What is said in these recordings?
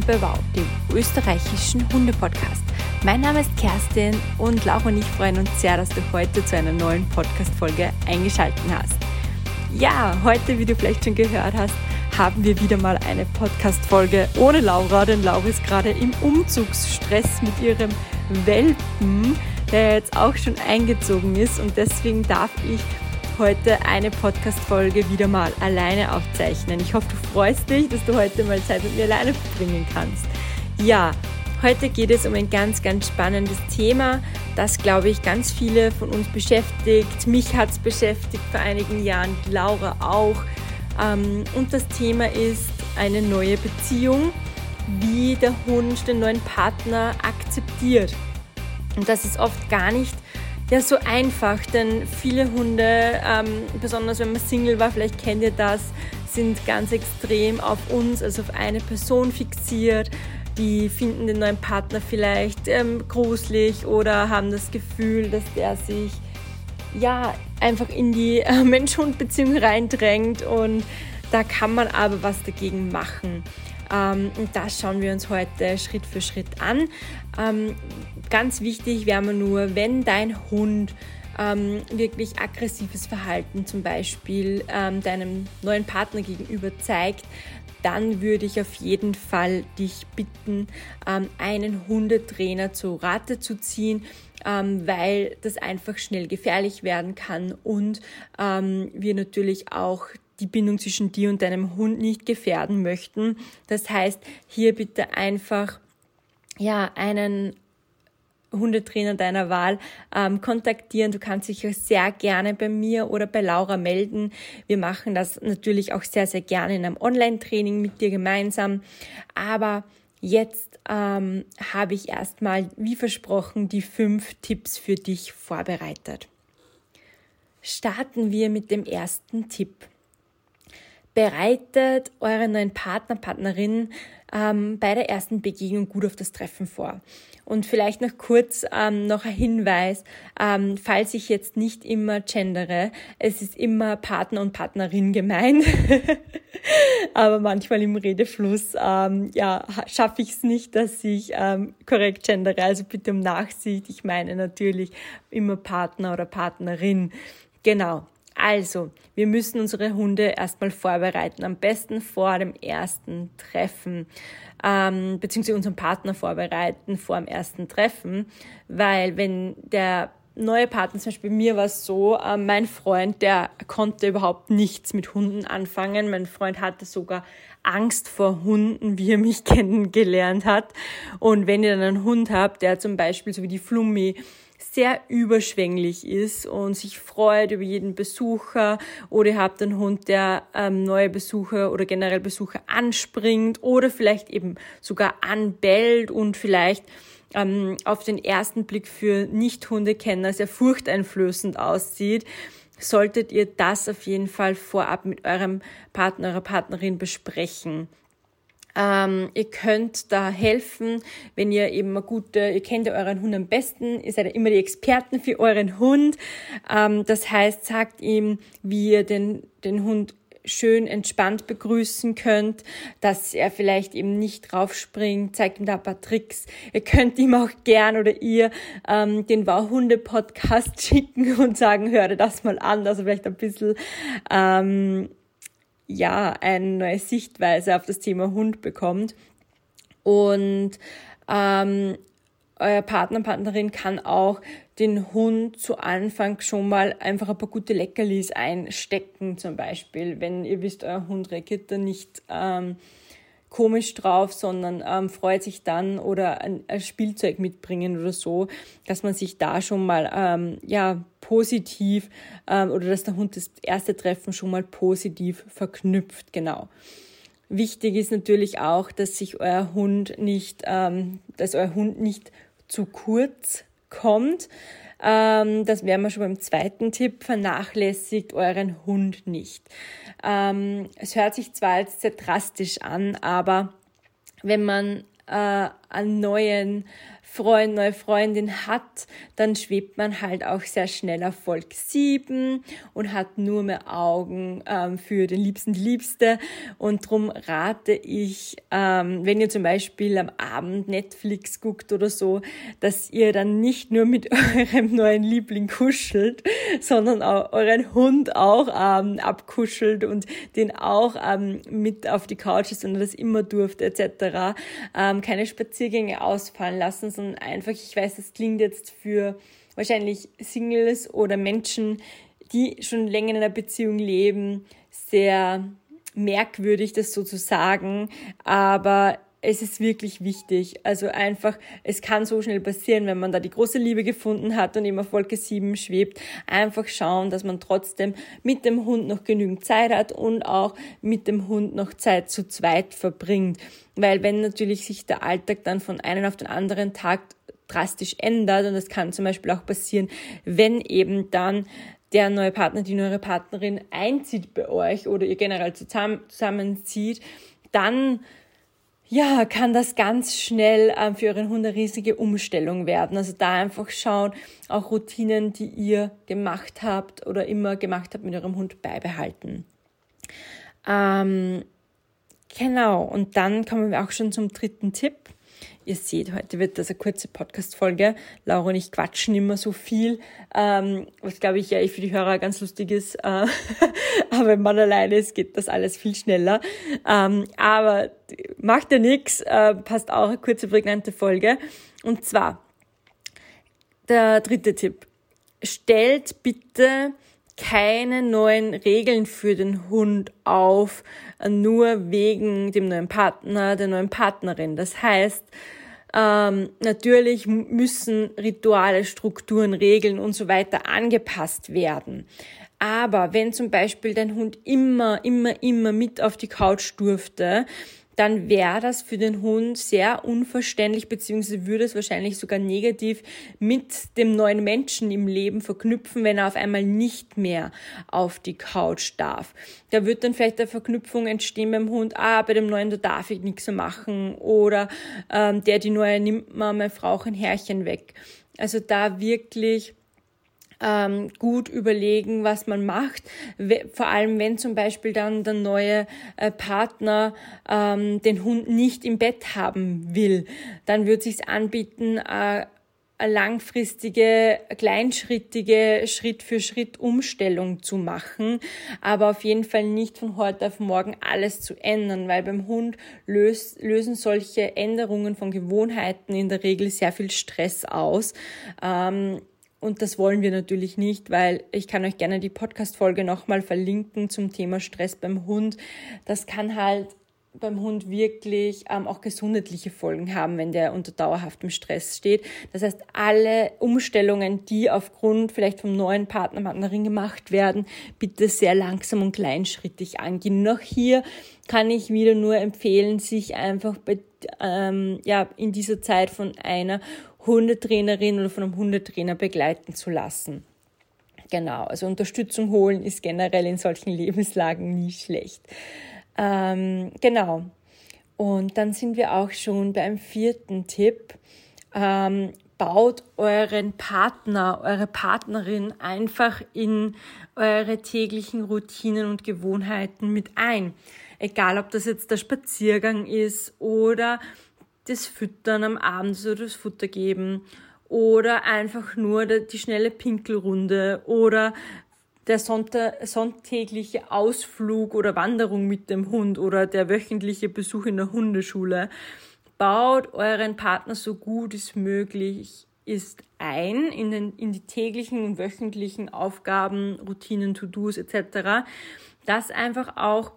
willkommen bei WOW, dem österreichischen Hunde-Podcast. Mein Name ist Kerstin und Laura und ich freuen uns sehr, dass du heute zu einer neuen Podcast-Folge eingeschaltet hast. Ja, heute, wie du vielleicht schon gehört hast, haben wir wieder mal eine Podcast-Folge ohne Laura, denn Laura ist gerade im Umzugsstress mit ihrem Welpen, der jetzt auch schon eingezogen ist und deswegen darf ich heute eine Podcast-Folge wieder mal alleine aufzeichnen. Ich hoffe, du freust dich, dass du heute mal Zeit mit mir alleine verbringen kannst. Ja, heute geht es um ein ganz, ganz spannendes Thema, das, glaube ich, ganz viele von uns beschäftigt. Mich hat es beschäftigt vor einigen Jahren, Laura auch. Ähm, und das Thema ist eine neue Beziehung, wie der Hund den neuen Partner akzeptiert. Und das ist oft gar nicht ja so einfach, denn viele Hunde, ähm, besonders wenn man Single war, vielleicht kennt ihr das, sind ganz extrem auf uns, also auf eine Person fixiert. Die finden den neuen Partner vielleicht ähm, gruselig oder haben das Gefühl, dass der sich ja einfach in die äh, Mensch-Hund-Beziehung reindrängt und da kann man aber was dagegen machen. Ähm, und das schauen wir uns heute Schritt für Schritt an. Ähm, ganz wichtig wäre mir nur, wenn dein Hund ähm, wirklich aggressives Verhalten zum Beispiel deinem neuen Partner gegenüber zeigt, dann würde ich auf jeden Fall dich bitten, einen Hundetrainer zu Rate zu ziehen, weil das einfach schnell gefährlich werden kann und wir natürlich auch die Bindung zwischen dir und deinem Hund nicht gefährden möchten. Das heißt, hier bitte einfach ja einen Hundetrainer deiner Wahl ähm, kontaktieren. Du kannst dich auch sehr gerne bei mir oder bei Laura melden. Wir machen das natürlich auch sehr, sehr gerne in einem Online-Training mit dir gemeinsam. Aber jetzt ähm, habe ich erstmal, wie versprochen, die fünf Tipps für dich vorbereitet. Starten wir mit dem ersten Tipp bereitet euren neuen Partner, Partnerin ähm, bei der ersten Begegnung gut auf das Treffen vor. Und vielleicht noch kurz ähm, noch ein Hinweis, ähm, falls ich jetzt nicht immer gendere, es ist immer Partner und Partnerin gemeint, aber manchmal im Redefluss ähm, ja, schaffe ich es nicht, dass ich ähm, korrekt gendere, also bitte um Nachsicht, ich meine natürlich immer Partner oder Partnerin. Genau, also, wir müssen unsere Hunde erstmal vorbereiten, am besten vor dem ersten Treffen, ähm, beziehungsweise unseren Partner vorbereiten vor dem ersten Treffen, weil wenn der neue Partner, zum Beispiel mir war es so, äh, mein Freund, der konnte überhaupt nichts mit Hunden anfangen. Mein Freund hatte sogar Angst vor Hunden, wie er mich kennengelernt hat. Und wenn ihr dann einen Hund habt, der zum Beispiel so wie die Flummi sehr überschwänglich ist und sich freut über jeden Besucher oder ihr habt einen Hund, der ähm, neue Besucher oder generell Besucher anspringt oder vielleicht eben sogar anbellt und vielleicht ähm, auf den ersten Blick für Nicht-Hundekenner sehr furchteinflößend aussieht, solltet ihr das auf jeden Fall vorab mit eurem Partner, eurer Partnerin besprechen. Ähm, ihr könnt da helfen, wenn ihr eben eine gute, ihr kennt ja euren Hund am besten, ihr seid ja immer die Experten für euren Hund. Ähm, das heißt, sagt ihm, wie ihr den, den Hund schön entspannt begrüßen könnt, dass er vielleicht eben nicht draufspringt, zeigt ihm da ein paar Tricks. Ihr könnt ihm auch gern oder ihr ähm, den Wow-Hunde-Podcast schicken und sagen, hör dir das mal an, also vielleicht ein bisschen ähm, ja, eine neue Sichtweise auf das Thema Hund bekommt. Und ähm, euer Partner, Partnerin kann auch den Hund zu Anfang schon mal einfach ein paar gute Leckerlis einstecken, zum Beispiel. Wenn ihr wisst, euer Hund reagiert da nicht ähm, komisch drauf, sondern ähm, freut sich dann oder ein, ein, Spielzeug mitbringen oder so, dass man sich da schon mal ähm, ja positiv ähm, oder dass der Hund das erste Treffen schon mal positiv verknüpft, genau. Wichtig ist natürlich auch, dass sich euer Hund nicht, ähm, dass euer Hund nicht zu kurz kommt. Ähm, das wären wir schon beim zweiten Tipp. Vernachlässigt euren Hund nicht. Ähm, es hört sich zwar jetzt sehr drastisch an, aber wenn man äh, einen neuen Freund, neue Freundin hat, dann schwebt man halt auch sehr schnell auf Volk 7 und hat nur mehr Augen ähm, für den Liebsten, Liebste. Und darum rate ich, ähm, wenn ihr zum Beispiel am Abend Netflix guckt oder so, dass ihr dann nicht nur mit eurem neuen Liebling kuschelt, sondern auch euren Hund auch ähm, abkuschelt und den auch ähm, mit auf die Couch ist und das immer durfte etc. Ähm, keine Spaziergänge ausfallen lassen, sondern einfach, ich weiß, das klingt jetzt für wahrscheinlich Singles oder Menschen, die schon länger in einer Beziehung leben, sehr merkwürdig, das so zu sagen, aber es ist wirklich wichtig. Also einfach, es kann so schnell passieren, wenn man da die große Liebe gefunden hat und immer Wolke 7 schwebt. Einfach schauen, dass man trotzdem mit dem Hund noch genügend Zeit hat und auch mit dem Hund noch Zeit zu zweit verbringt. Weil wenn natürlich sich der Alltag dann von einem auf den anderen Tag drastisch ändert, und das kann zum Beispiel auch passieren, wenn eben dann der neue Partner, die neue Partnerin einzieht bei euch oder ihr generell zusammen, zusammenzieht, dann ja, kann das ganz schnell ähm, für euren Hund eine riesige Umstellung werden. Also da einfach schauen, auch Routinen, die ihr gemacht habt oder immer gemacht habt mit eurem Hund beibehalten. Ähm, genau, und dann kommen wir auch schon zum dritten Tipp. Ihr seht, heute wird das eine kurze Podcast-Folge. Laura und ich quatschen immer so viel, ähm, was glaube ich ja für die Hörer ganz lustig ist. Äh, aber wenn man alleine ist, geht das alles viel schneller. Ähm, aber macht ja nichts, äh, passt auch eine kurze, prägnante Folge. Und zwar, der dritte Tipp. Stellt bitte keine neuen Regeln für den Hund auf, nur wegen dem neuen Partner, der neuen Partnerin. Das heißt, ähm, natürlich müssen Rituale, Strukturen, Regeln und so weiter angepasst werden. Aber wenn zum Beispiel dein Hund immer, immer, immer mit auf die Couch durfte, dann wäre das für den Hund sehr unverständlich, beziehungsweise würde es wahrscheinlich sogar negativ mit dem neuen Menschen im Leben verknüpfen, wenn er auf einmal nicht mehr auf die Couch darf. Da wird dann vielleicht eine Verknüpfung entstehen beim Hund, ah, bei dem neuen, da darf ich nichts mehr machen oder ähm, der, die neue, nimmt mal mein Frauchen Herrchen weg. Also da wirklich ähm, gut überlegen, was man macht. Vor allem, wenn zum Beispiel dann der neue äh, Partner ähm, den Hund nicht im Bett haben will, dann wird sich anbieten, äh, langfristige, kleinschrittige, Schritt für Schritt Umstellung zu machen, aber auf jeden Fall nicht von heute auf morgen alles zu ändern, weil beim Hund löst, lösen solche Änderungen von Gewohnheiten in der Regel sehr viel Stress aus. Ähm, und das wollen wir natürlich nicht, weil ich kann euch gerne die Podcast-Folge nochmal verlinken zum Thema Stress beim Hund. Das kann halt beim Hund wirklich ähm, auch gesundheitliche Folgen haben, wenn der unter dauerhaftem Stress steht. Das heißt, alle Umstellungen, die aufgrund vielleicht vom neuen Partner, Partnerin gemacht werden, bitte sehr langsam und kleinschrittig angehen. Noch hier kann ich wieder nur empfehlen, sich einfach bei, ähm, ja, in dieser Zeit von einer Hundetrainerin oder von einem Hundetrainer begleiten zu lassen. Genau, also Unterstützung holen ist generell in solchen Lebenslagen nie schlecht. Ähm, genau. Und dann sind wir auch schon beim vierten Tipp. Ähm, baut euren Partner, eure Partnerin einfach in eure täglichen Routinen und Gewohnheiten mit ein. Egal, ob das jetzt der Spaziergang ist oder das Füttern am Abend, so das Futter geben oder einfach nur die schnelle Pinkelrunde oder der sonntägliche Ausflug oder Wanderung mit dem Hund oder der wöchentliche Besuch in der Hundeschule. Baut euren Partner so gut es möglich ist ein in, den, in die täglichen und wöchentlichen Aufgaben, Routinen, To-Dos etc., dass einfach auch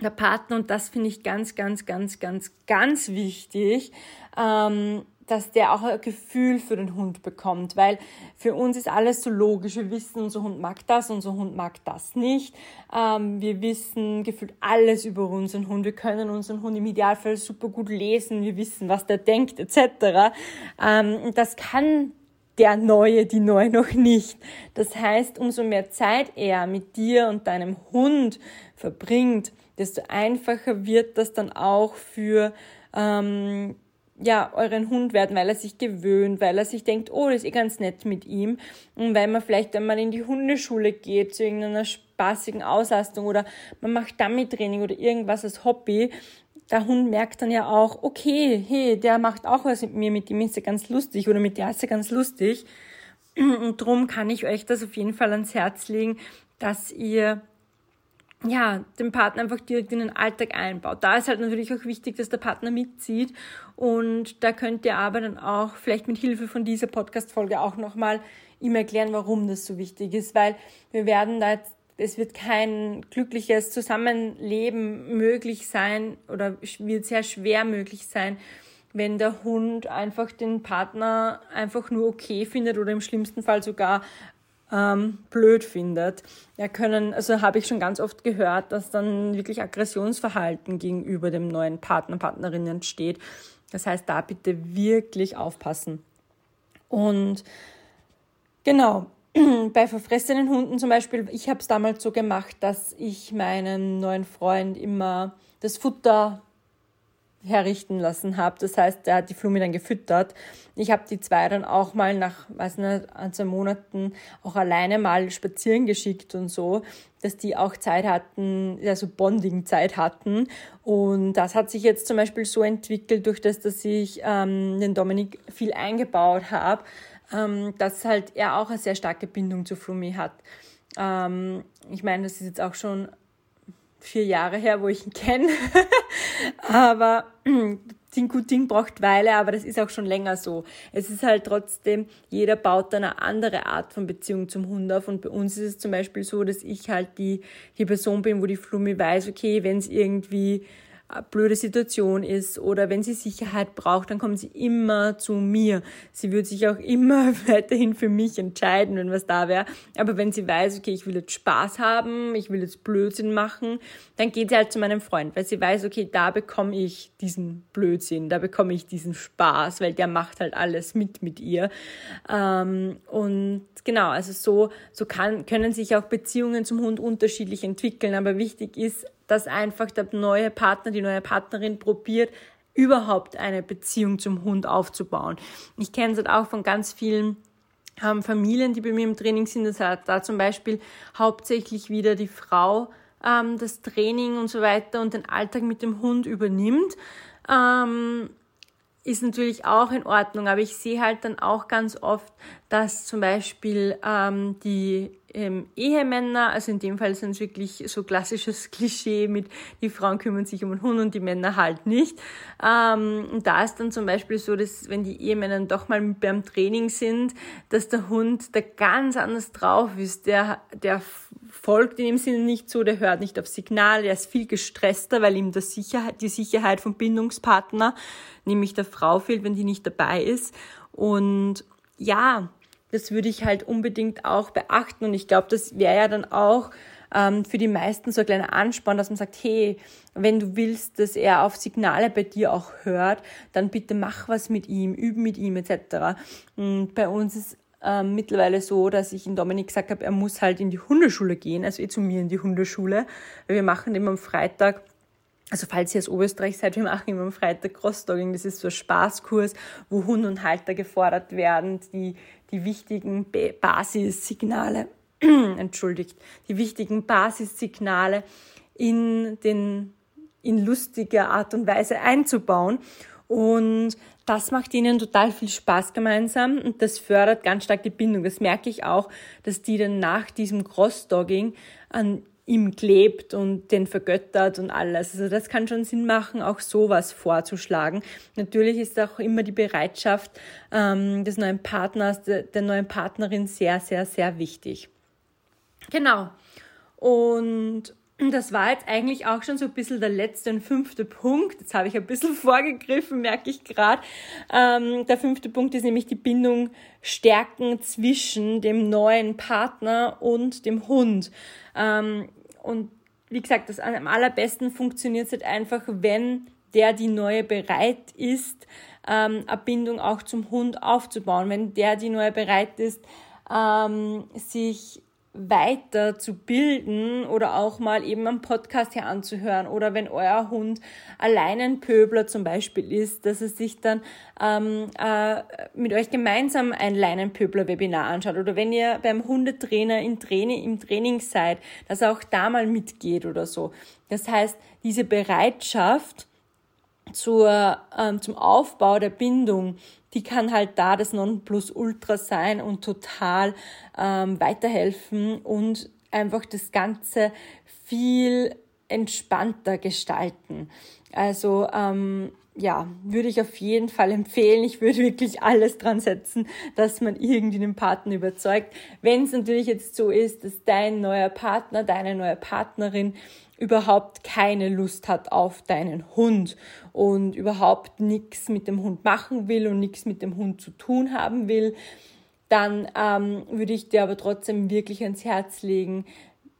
der Partner, und das finde ich ganz, ganz, ganz, ganz, ganz wichtig, ähm, dass der auch ein Gefühl für den Hund bekommt, weil für uns ist alles so logisch. Wir wissen, unser Hund mag das, unser Hund mag das nicht. Ähm, wir wissen gefühlt alles über unseren Hund. Wir können unseren Hund im Idealfall super gut lesen. Wir wissen, was der denkt, etc. Ähm, das kann der Neue, die Neue noch nicht. Das heißt, umso mehr Zeit er mit dir und deinem Hund verbringt, desto einfacher wird das dann auch für ähm, ja, euren Hund werden, weil er sich gewöhnt, weil er sich denkt, oh, das ist eh ganz nett mit ihm. Und weil man vielleicht einmal in die Hundeschule geht, zu irgendeiner spaßigen Auslastung oder man macht Dummy-Training oder irgendwas als Hobby. Der Hund merkt dann ja auch, okay, hey, der macht auch was mit mir, mit dem ist er ganz lustig oder mit der ist er ganz lustig. Und darum kann ich euch das auf jeden Fall ans Herz legen, dass ihr ja, den Partner einfach direkt in den Alltag einbaut. Da ist halt natürlich auch wichtig, dass der Partner mitzieht und da könnt ihr aber dann auch vielleicht mit Hilfe von dieser Podcast-Folge auch nochmal ihm erklären, warum das so wichtig ist, weil wir werden da jetzt, es wird kein glückliches Zusammenleben möglich sein oder wird sehr schwer möglich sein, wenn der Hund einfach den Partner einfach nur okay findet oder im schlimmsten Fall sogar ähm, blöd findet. Ja, können, also habe ich schon ganz oft gehört, dass dann wirklich Aggressionsverhalten gegenüber dem neuen Partner, Partnerin entsteht. Das heißt, da bitte wirklich aufpassen. Und genau, bei verfressenen Hunden zum Beispiel, ich habe es damals so gemacht, dass ich meinem neuen Freund immer das Futter herrichten lassen habe. Das heißt, er hat die Flumi dann gefüttert. Ich habe die zwei dann auch mal nach, weiß nicht, ein, zwei Monaten auch alleine mal spazieren geschickt und so, dass die auch Zeit hatten, also Bonding-Zeit hatten. Und das hat sich jetzt zum Beispiel so entwickelt, durch das, dass ich ähm, den Dominik viel eingebaut habe, ähm, dass halt er auch eine sehr starke Bindung zu Flumi hat. Ähm, ich meine, das ist jetzt auch schon vier Jahre her, wo ich ihn kenne. aber Ding gut Ding braucht Weile, aber das ist auch schon länger so. Es ist halt trotzdem, jeder baut dann eine andere Art von Beziehung zum Hund auf. Und bei uns ist es zum Beispiel so, dass ich halt die, die Person bin, wo die Flummi weiß, okay, wenn es irgendwie blöde Situation ist oder wenn sie Sicherheit braucht, dann kommt sie immer zu mir. Sie wird sich auch immer weiterhin für mich entscheiden, wenn was da wäre. Aber wenn sie weiß, okay, ich will jetzt Spaß haben, ich will jetzt Blödsinn machen, dann geht sie halt zu meinem Freund, weil sie weiß, okay, da bekomme ich diesen Blödsinn, da bekomme ich diesen Spaß, weil der macht halt alles mit mit ihr. Ähm, und genau, also so, so kann, können sich auch Beziehungen zum Hund unterschiedlich entwickeln. Aber wichtig ist, dass einfach der neue Partner, die neue Partnerin probiert, überhaupt eine Beziehung zum Hund aufzubauen. Ich kenne es halt auch von ganz vielen ähm, Familien, die bei mir im Training sind, das hat da zum Beispiel hauptsächlich wieder die Frau ähm, das Training und so weiter und den Alltag mit dem Hund übernimmt. Ähm, ist natürlich auch in Ordnung, aber ich sehe halt dann auch ganz oft, dass zum Beispiel ähm, die ähm, Ehemänner, also in dem Fall sind es wirklich so klassisches Klischee mit, die Frauen kümmern sich um den Hund und die Männer halt nicht. Ähm, und da ist dann zum Beispiel so, dass wenn die Ehemänner doch mal beim Training sind, dass der Hund da ganz anders drauf ist. Der, der folgt in dem Sinne nicht so, der hört nicht auf Signal, der ist viel gestresster, weil ihm das Sicherheit, die Sicherheit vom Bindungspartner, nämlich der Frau fehlt, wenn die nicht dabei ist. Und ja, das würde ich halt unbedingt auch beachten. Und ich glaube, das wäre ja dann auch ähm, für die meisten so ein kleiner Ansporn, dass man sagt, hey, wenn du willst, dass er auf Signale bei dir auch hört, dann bitte mach was mit ihm, üben mit ihm etc. Und bei uns ist ähm, mittlerweile so, dass ich in Dominik gesagt habe, er muss halt in die Hundeschule gehen, also eh zu mir in die Hundeschule. Wir machen immer am Freitag also falls ihr aus Oberösterreich seid, wir machen immer am Freitag Crossdogging. Das ist so ein Spaßkurs, wo Hund und Halter gefordert werden, die die wichtigen Basissignale, entschuldigt, die wichtigen Basissignale in den in lustiger Art und Weise einzubauen. Und das macht ihnen total viel Spaß gemeinsam und das fördert ganz stark die Bindung. Das merke ich auch, dass die dann nach diesem Crossdogging an ihm klebt und den vergöttert und alles. Also das kann schon Sinn machen, auch sowas vorzuschlagen. Natürlich ist auch immer die Bereitschaft ähm, des neuen Partners, der, der neuen Partnerin sehr, sehr, sehr wichtig. Genau. Und das war jetzt eigentlich auch schon so ein bisschen der letzte und fünfte Punkt. Jetzt habe ich ein bisschen vorgegriffen, merke ich gerade. Ähm, der fünfte Punkt ist nämlich die Bindung stärken zwischen dem neuen Partner und dem Hund. Ähm, und wie gesagt, das am allerbesten funktioniert es halt einfach, wenn der die neue bereit ist, ähm, eine Bindung auch zum Hund aufzubauen. Wenn der die neue bereit ist, ähm, sich weiter zu bilden oder auch mal eben einen Podcast hier anzuhören oder wenn euer Hund allein ein Pöbler zum Beispiel ist, dass er sich dann ähm, äh, mit euch gemeinsam ein Leinenpöbler-Webinar anschaut oder wenn ihr beim Hundetrainer im Training, im Training seid, dass er auch da mal mitgeht oder so. Das heißt, diese Bereitschaft zur, ähm, zum Aufbau der Bindung, die kann halt da das Nonplusultra sein und total ähm, weiterhelfen und einfach das Ganze viel entspannter gestalten. Also ähm, ja, würde ich auf jeden Fall empfehlen. Ich würde wirklich alles dran setzen, dass man irgendwie den Partner überzeugt. Wenn es natürlich jetzt so ist, dass dein neuer Partner, deine neue Partnerin überhaupt keine Lust hat auf deinen Hund und überhaupt nichts mit dem Hund machen will und nichts mit dem Hund zu tun haben will, dann ähm, würde ich dir aber trotzdem wirklich ans Herz legen,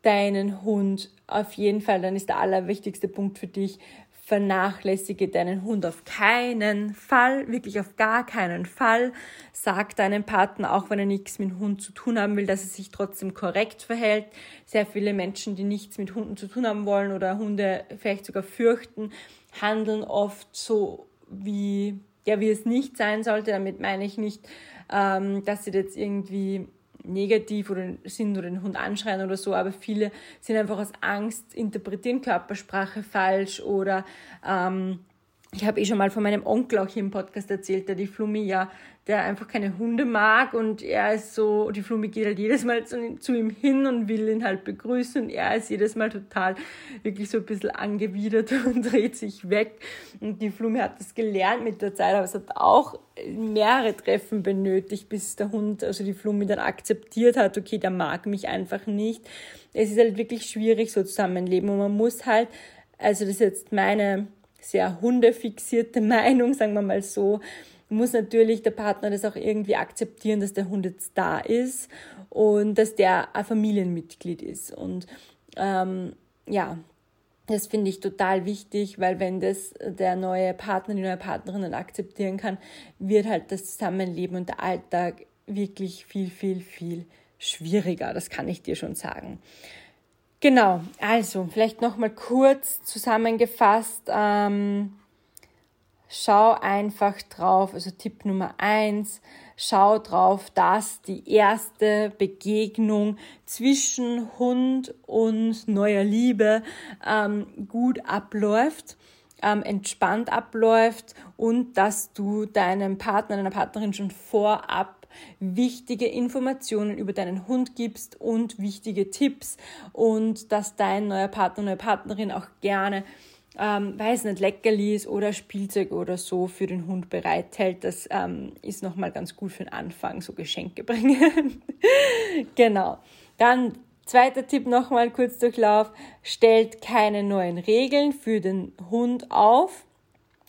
deinen Hund auf jeden Fall, dann ist der allerwichtigste Punkt für dich, vernachlässige deinen Hund auf keinen Fall, wirklich auf gar keinen Fall. Sag deinem Partner, auch wenn er nichts mit Hund zu tun haben will, dass er sich trotzdem korrekt verhält. Sehr viele Menschen, die nichts mit Hunden zu tun haben wollen oder Hunde vielleicht sogar fürchten, handeln oft so wie, ja, wie es nicht sein sollte. Damit meine ich nicht, ähm, dass sie jetzt irgendwie negativ oder sind oder den Hund anschreien oder so, aber viele sind einfach aus Angst, interpretieren Körpersprache falsch oder ähm, ich habe eh schon mal von meinem Onkel auch hier im Podcast erzählt, der die Flummi ja der einfach keine Hunde mag und er ist so, die Flumi geht halt jedes Mal zu, zu, ihm hin und will ihn halt begrüßen und er ist jedes Mal total wirklich so ein bisschen angewidert und dreht sich weg und die Flumi hat das gelernt mit der Zeit, aber es hat auch mehrere Treffen benötigt, bis der Hund, also die Flumi dann akzeptiert hat, okay, der mag mich einfach nicht. Es ist halt wirklich schwierig so zusammenleben und man muss halt, also das ist jetzt meine sehr hundefixierte Meinung, sagen wir mal so, muss natürlich der Partner das auch irgendwie akzeptieren, dass der Hund jetzt da ist und dass der ein Familienmitglied ist. Und ähm, ja, das finde ich total wichtig, weil wenn das der neue Partner, die neue Partnerin dann akzeptieren kann, wird halt das Zusammenleben und der Alltag wirklich viel, viel, viel schwieriger. Das kann ich dir schon sagen. Genau, also vielleicht nochmal kurz zusammengefasst. Ähm, schau einfach drauf, also Tipp Nummer eins, schau drauf, dass die erste Begegnung zwischen Hund und neuer Liebe ähm, gut abläuft, ähm, entspannt abläuft und dass du deinem Partner, deiner Partnerin schon vorab wichtige Informationen über deinen Hund gibst und wichtige Tipps und dass dein neuer Partner, neue Partnerin auch gerne ähm, weiß nicht, Leckerlis oder Spielzeug oder so für den Hund bereithält. Das ähm, ist nochmal ganz gut für den Anfang, so Geschenke bringen. genau. Dann zweiter Tipp nochmal kurz Durchlauf. Stellt keine neuen Regeln für den Hund auf.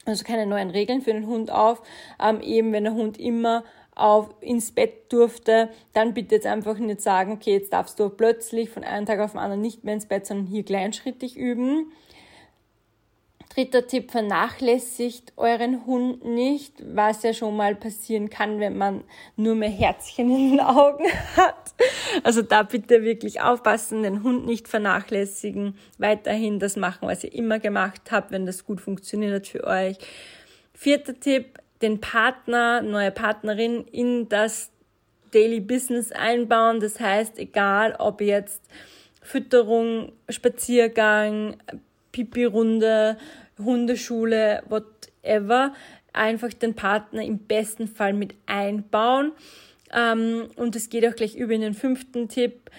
Also keine neuen Regeln für den Hund auf. Ähm, eben wenn der Hund immer auf, ins Bett durfte, dann bitte jetzt einfach nicht sagen, okay, jetzt darfst du plötzlich von einem Tag auf den anderen nicht mehr ins Bett, sondern hier kleinschrittig üben. Dritter Tipp, vernachlässigt euren Hund nicht, was ja schon mal passieren kann, wenn man nur mehr Herzchen in den Augen hat. Also da bitte wirklich aufpassen, den Hund nicht vernachlässigen, weiterhin das machen, was ihr immer gemacht habt, wenn das gut funktioniert für euch. Vierter Tipp, den Partner, neue Partnerin in das Daily Business einbauen. Das heißt, egal ob jetzt Fütterung, Spaziergang, Pipi-Runde, Hundeschule, whatever, einfach den Partner im besten Fall mit einbauen. Ähm, und es geht auch gleich über in den fünften Tipp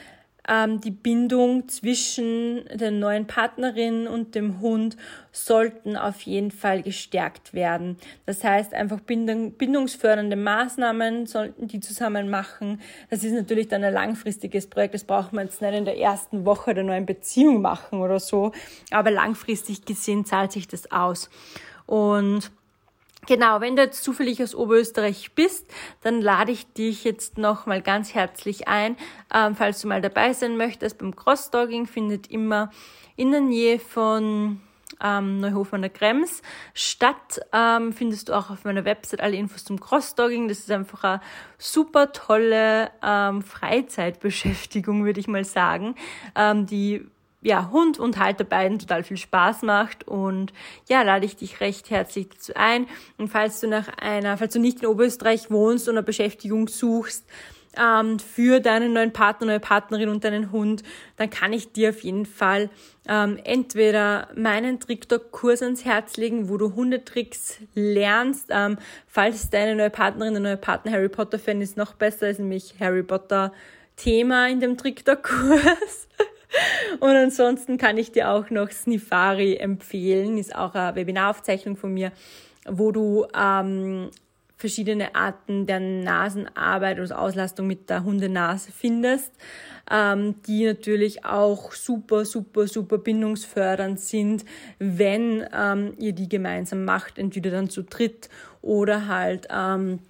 ähm, die Bindung zwischen der neuen Partnerin und dem Hund sollten auf jeden Fall gestärkt werden. Das heißt, einfach Bindung, bindungsfördernde Maßnahmen sollten die zusammen machen. Das ist natürlich dann ein langfristiges Projekt. Das braucht man jetzt nicht in der ersten Woche der neuen Beziehung machen oder so. Aber langfristig gesehen zahlt sich das aus. Und Genau, wenn du jetzt zufällig aus Oberösterreich bist, dann lade ich dich jetzt nochmal ganz herzlich ein, ähm, falls du mal dabei sein möchtest. Beim Crossdogging findet immer in der Nähe von ähm, Neuhof an der Krems. Stadt ähm, findest du auch auf meiner Website alle Infos zum Crossdogging. Das ist einfach eine super tolle ähm, Freizeitbeschäftigung, würde ich mal sagen, ähm, die ja, Hund und Halter beiden total viel Spaß macht und ja, lade ich dich recht herzlich dazu ein. Und falls du nach einer, falls du nicht in Oberösterreich wohnst und eine Beschäftigung suchst, ähm, für deinen neuen Partner, neue Partnerin und deinen Hund, dann kann ich dir auf jeden Fall ähm, entweder meinen TrickDog-Kurs ans Herz legen, wo du Hundetricks lernst. Ähm, falls deine neue Partnerin, der neue Partner Harry Potter-Fan ist, noch besser, ist nämlich Harry Potter Thema in dem TrickDog-Kurs. Und ansonsten kann ich dir auch noch Snifari empfehlen, ist auch eine Webinaraufzeichnung von mir, wo du ähm, verschiedene Arten der Nasenarbeit oder Auslastung mit der Hundenase findest, ähm, die natürlich auch super, super, super bindungsfördernd sind, wenn ähm, ihr die gemeinsam macht, entweder dann zu dritt oder halt ähm,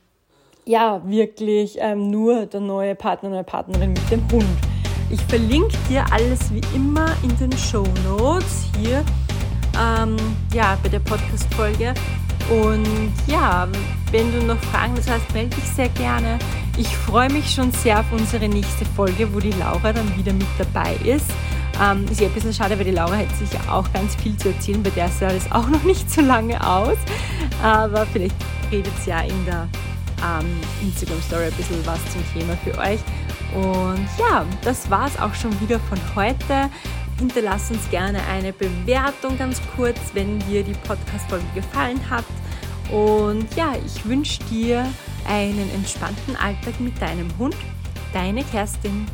ja wirklich ähm, nur der neue Partner, neue Partnerin mit dem Hund. Ich verlinke dir alles wie immer in den Show Notes hier ähm, ja, bei der Podcast-Folge. Und ja, wenn du noch Fragen hast, melde dich sehr gerne. Ich freue mich schon sehr auf unsere nächste Folge, wo die Laura dann wieder mit dabei ist. Ähm, ist ja ein bisschen schade, weil die Laura hätte sicher auch ganz viel zu erzählen, bei der sah das auch noch nicht so lange aus. Aber vielleicht redet sie ja in der ähm, Instagram Story ein bisschen was zum Thema für euch. Und ja, das war es auch schon wieder von heute. Hinterlass uns gerne eine Bewertung ganz kurz, wenn dir die Podcast-Folge gefallen hat. Und ja, ich wünsche dir einen entspannten Alltag mit deinem Hund. Deine Kerstin.